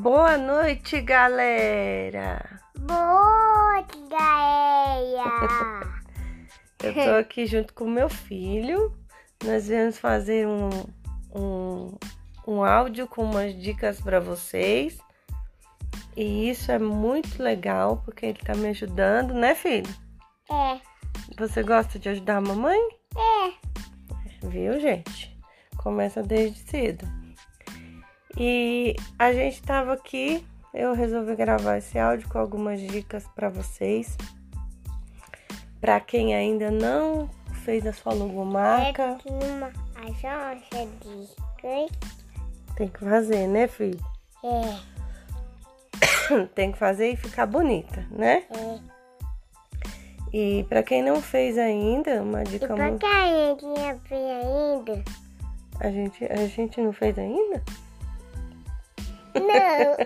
Boa noite, galera! Boa noite, galera! Eu tô aqui junto com meu filho. Nós viemos fazer um, um, um áudio com umas dicas para vocês. E isso é muito legal porque ele tá me ajudando, né, filho? É, Você gosta de ajudar a mamãe? é, Viu, gente? Começa desde cedo. E a gente tava aqui, eu resolvi gravar esse áudio com algumas dicas para vocês. Para quem ainda não fez a sua logomarca, é coisa. tem que fazer, né, filho? É, Tem que fazer e ficar bonita, né? é. E para quem não fez ainda, uma E dica pra muito... quem ainda fez ainda? a gente a gente não fez ainda? Não.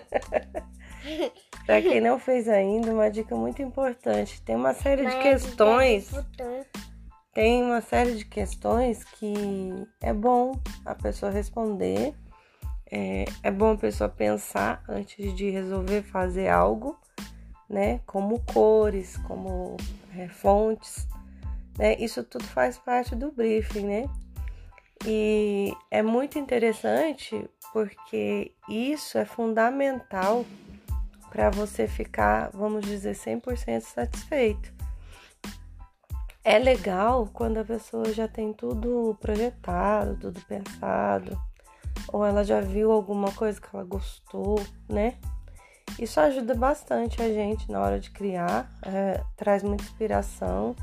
Para quem não fez ainda, uma dica muito importante. Tem uma série de Mas questões, é botão. tem uma série de questões que é bom a pessoa responder. É, é bom a pessoa pensar antes de resolver fazer algo, né? Como cores, como é, fontes, né? Isso tudo faz parte do briefing, né? E é muito interessante porque isso é fundamental para você ficar, vamos dizer, 100% satisfeito. É legal quando a pessoa já tem tudo projetado, tudo pensado, ou ela já viu alguma coisa que ela gostou, né? Isso ajuda bastante a gente na hora de criar, é, traz muita inspiração.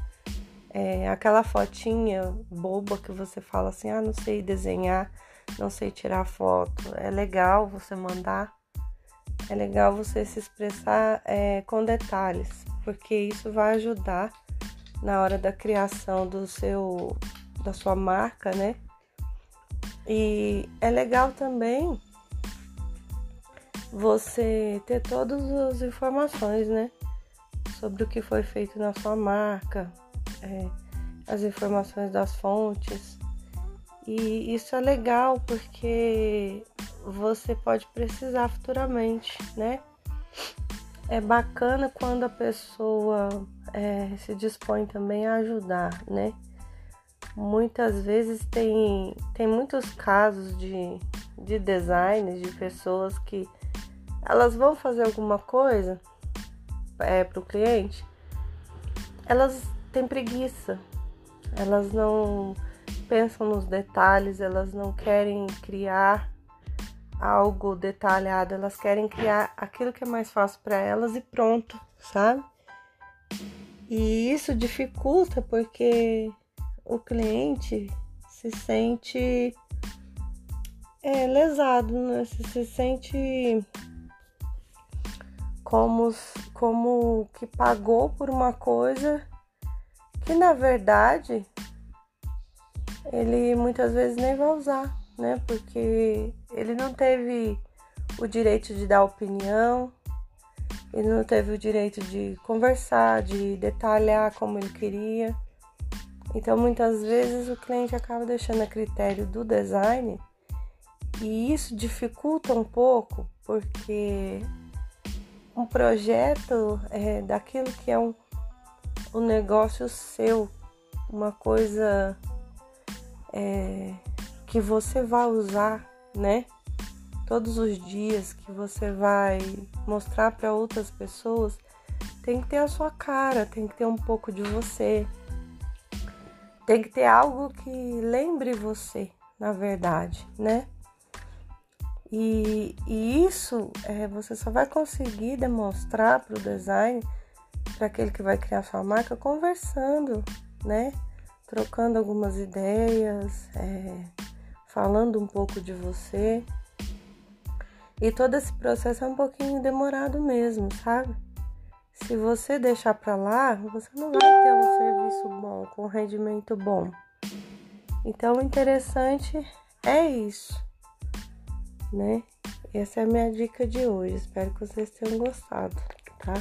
É, aquela fotinha boba que você fala assim, ah, não sei desenhar, não sei tirar foto. É legal você mandar, é legal você se expressar é, com detalhes, porque isso vai ajudar na hora da criação do seu, da sua marca, né? E é legal também você ter todas as informações, né? Sobre o que foi feito na sua marca, é, as informações das fontes. E isso é legal porque você pode precisar futuramente, né? É bacana quando a pessoa é, se dispõe também a ajudar, né? Muitas vezes tem, tem muitos casos de, de design, de pessoas que elas vão fazer alguma coisa é, para o cliente, elas têm preguiça, elas não pensam nos detalhes, elas não querem criar algo detalhado, elas querem criar aquilo que é mais fácil para elas e pronto, sabe? E isso dificulta porque o cliente se sente é, lesado, né? Se, se sente como, como que pagou por uma coisa que na verdade ele muitas vezes nem vai usar, né? Porque ele não teve o direito de dar opinião, ele não teve o direito de conversar, de detalhar como ele queria. Então, muitas vezes o cliente acaba deixando a critério do design e isso dificulta um pouco, porque um projeto é daquilo que é um, um negócio seu, uma coisa é, que você vai usar, né? Todos os dias que você vai mostrar para outras pessoas, tem que ter a sua cara, tem que ter um pouco de você, tem que ter algo que lembre você, na verdade, né? E, e isso é, você só vai conseguir demonstrar para o design, para aquele que vai criar sua marca, conversando, né? Trocando algumas ideias, é, falando um pouco de você. E todo esse processo é um pouquinho demorado mesmo, sabe? Se você deixar para lá, você não vai ter um serviço bom, com rendimento bom. Então, o interessante é isso né? Essa é a minha dica de hoje. Espero que vocês tenham gostado, tá?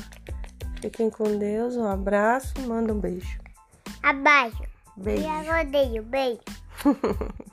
Fiquem com Deus, um abraço, manda um beijo. Abaixo. Beijo. E eu odeio. Beijo.